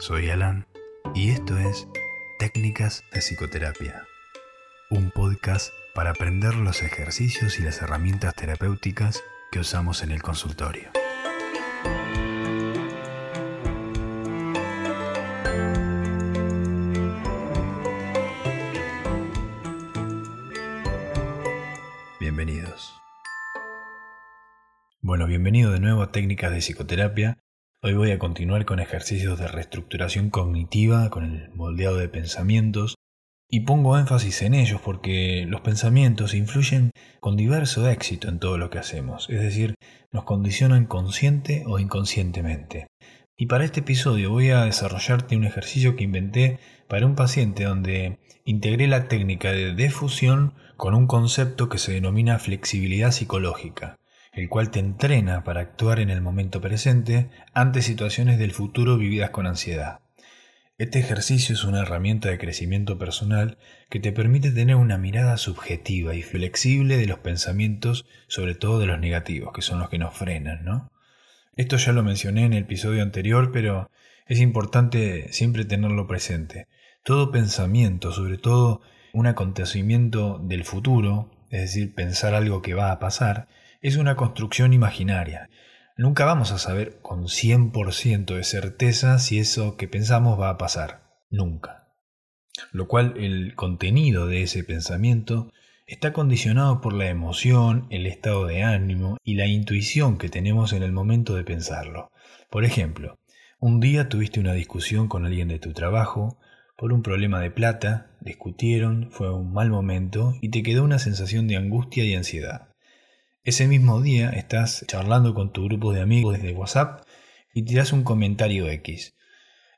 Soy Alan y esto es Técnicas de Psicoterapia, un podcast para aprender los ejercicios y las herramientas terapéuticas que usamos en el consultorio. Bienvenidos. Bueno, bienvenido de nuevo a Técnicas de Psicoterapia. Hoy voy a continuar con ejercicios de reestructuración cognitiva, con el moldeado de pensamientos, y pongo énfasis en ellos porque los pensamientos influyen con diverso éxito en todo lo que hacemos, es decir, nos condicionan consciente o inconscientemente. Y para este episodio voy a desarrollarte un ejercicio que inventé para un paciente donde integré la técnica de defusión con un concepto que se denomina flexibilidad psicológica el cual te entrena para actuar en el momento presente ante situaciones del futuro vividas con ansiedad. Este ejercicio es una herramienta de crecimiento personal que te permite tener una mirada subjetiva y flexible de los pensamientos, sobre todo de los negativos, que son los que nos frenan, ¿no? Esto ya lo mencioné en el episodio anterior, pero es importante siempre tenerlo presente. Todo pensamiento, sobre todo un acontecimiento del futuro, es decir, pensar algo que va a pasar, es una construcción imaginaria. Nunca vamos a saber con 100% de certeza si eso que pensamos va a pasar. Nunca. Lo cual el contenido de ese pensamiento está condicionado por la emoción, el estado de ánimo y la intuición que tenemos en el momento de pensarlo. Por ejemplo, un día tuviste una discusión con alguien de tu trabajo por un problema de plata, discutieron, fue un mal momento y te quedó una sensación de angustia y ansiedad. Ese mismo día estás charlando con tu grupo de amigos desde WhatsApp y tiras un comentario X.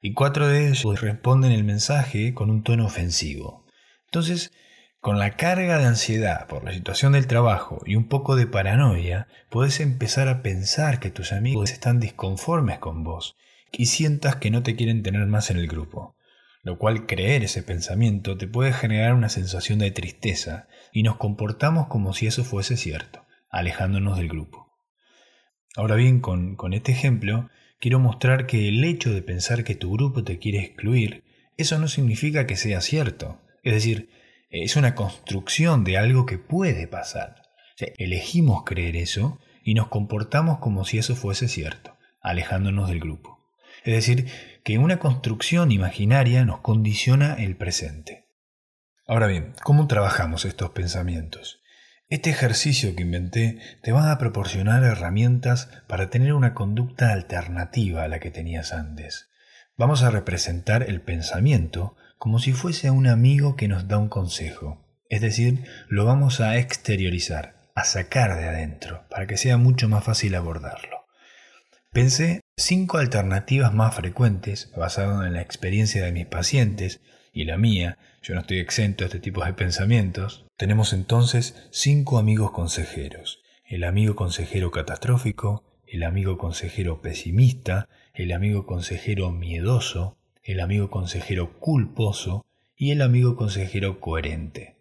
Y cuatro de ellos responden el mensaje con un tono ofensivo. Entonces, con la carga de ansiedad por la situación del trabajo y un poco de paranoia, puedes empezar a pensar que tus amigos están disconformes con vos y sientas que no te quieren tener más en el grupo. Lo cual creer ese pensamiento te puede generar una sensación de tristeza y nos comportamos como si eso fuese cierto alejándonos del grupo. Ahora bien, con, con este ejemplo, quiero mostrar que el hecho de pensar que tu grupo te quiere excluir, eso no significa que sea cierto. Es decir, es una construcción de algo que puede pasar. elegimos creer eso y nos comportamos como si eso fuese cierto, alejándonos del grupo. Es decir, que una construcción imaginaria nos condiciona el presente. Ahora bien, ¿cómo trabajamos estos pensamientos? Este ejercicio que inventé te va a proporcionar herramientas para tener una conducta alternativa a la que tenías antes. Vamos a representar el pensamiento como si fuese un amigo que nos da un consejo. Es decir, lo vamos a exteriorizar, a sacar de adentro, para que sea mucho más fácil abordarlo. Pensé cinco alternativas más frecuentes, basado en la experiencia de mis pacientes y la mía, yo no estoy exento de este tipo de pensamientos, tenemos entonces cinco amigos consejeros. El amigo consejero catastrófico, el amigo consejero pesimista, el amigo consejero miedoso, el amigo consejero culposo y el amigo consejero coherente.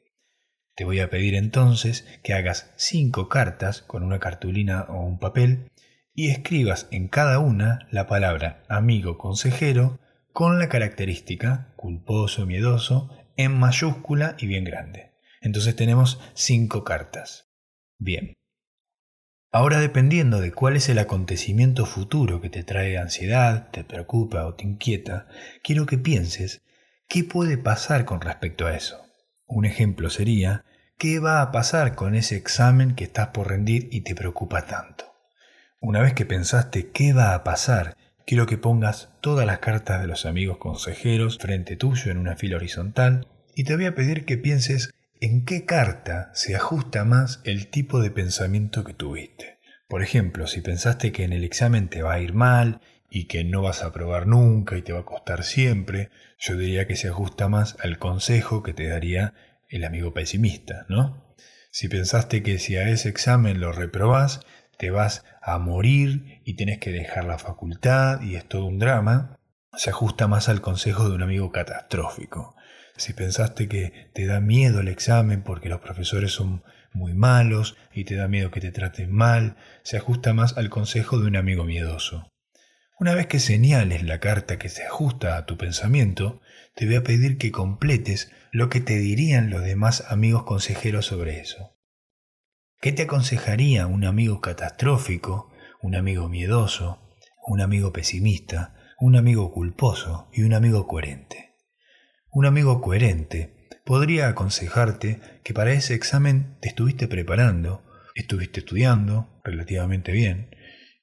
Te voy a pedir entonces que hagas cinco cartas con una cartulina o un papel y escribas en cada una la palabra amigo consejero con la característica culposo, miedoso en mayúscula y bien grande. Entonces tenemos cinco cartas. Bien. Ahora dependiendo de cuál es el acontecimiento futuro que te trae ansiedad, te preocupa o te inquieta, quiero que pienses qué puede pasar con respecto a eso. Un ejemplo sería, ¿qué va a pasar con ese examen que estás por rendir y te preocupa tanto? Una vez que pensaste qué va a pasar, quiero que pongas todas las cartas de los amigos consejeros frente tuyo en una fila horizontal y te voy a pedir que pienses en qué carta se ajusta más el tipo de pensamiento que tuviste. Por ejemplo, si pensaste que en el examen te va a ir mal y que no vas a probar nunca y te va a costar siempre, yo diría que se ajusta más al consejo que te daría el amigo pesimista, ¿no? Si pensaste que si a ese examen lo reprobás, te vas a morir y tienes que dejar la facultad y es todo un drama, se ajusta más al consejo de un amigo catastrófico. Si pensaste que te da miedo el examen porque los profesores son muy malos y te da miedo que te traten mal, se ajusta más al consejo de un amigo miedoso. Una vez que señales la carta que se ajusta a tu pensamiento, te voy a pedir que completes lo que te dirían los demás amigos consejeros sobre eso. ¿Qué te aconsejaría un amigo catastrófico, un amigo miedoso, un amigo pesimista, un amigo culposo y un amigo coherente? Un amigo coherente podría aconsejarte que para ese examen te estuviste preparando, estuviste estudiando relativamente bien,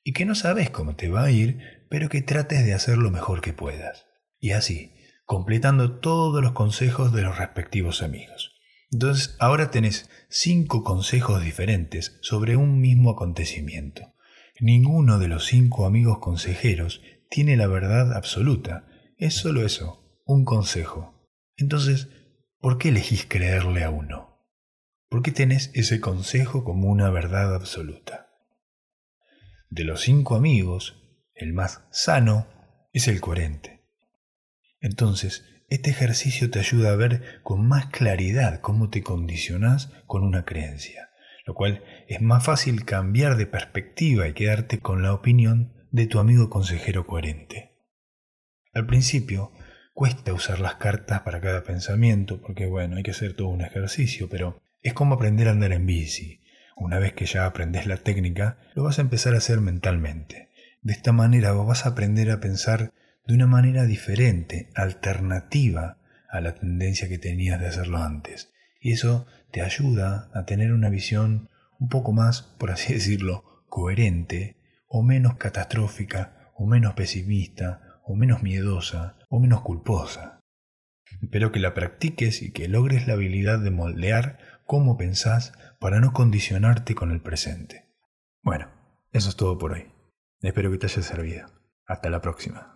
y que no sabes cómo te va a ir, pero que trates de hacer lo mejor que puedas. Y así, completando todos los consejos de los respectivos amigos. Entonces, ahora tenés cinco consejos diferentes sobre un mismo acontecimiento. Ninguno de los cinco amigos consejeros tiene la verdad absoluta. Es solo eso, un consejo. Entonces, ¿por qué elegís creerle a uno? ¿Por qué tenés ese consejo como una verdad absoluta? De los cinco amigos, el más sano, es el coherente. Entonces, este ejercicio te ayuda a ver con más claridad cómo te condicionás con una creencia, lo cual es más fácil cambiar de perspectiva y quedarte con la opinión de tu amigo consejero coherente. Al principio, cuesta usar las cartas para cada pensamiento, porque bueno, hay que hacer todo un ejercicio, pero es como aprender a andar en bici. Una vez que ya aprendes la técnica, lo vas a empezar a hacer mentalmente. De esta manera vas a aprender a pensar de una manera diferente, alternativa a la tendencia que tenías de hacerlo antes. Y eso te ayuda a tener una visión un poco más, por así decirlo, coherente, o menos catastrófica, o menos pesimista, o menos miedosa, o menos culposa. Espero que la practiques y que logres la habilidad de moldear cómo pensás para no condicionarte con el presente. Bueno, eso es todo por hoy. Espero que te haya servido. Hasta la próxima.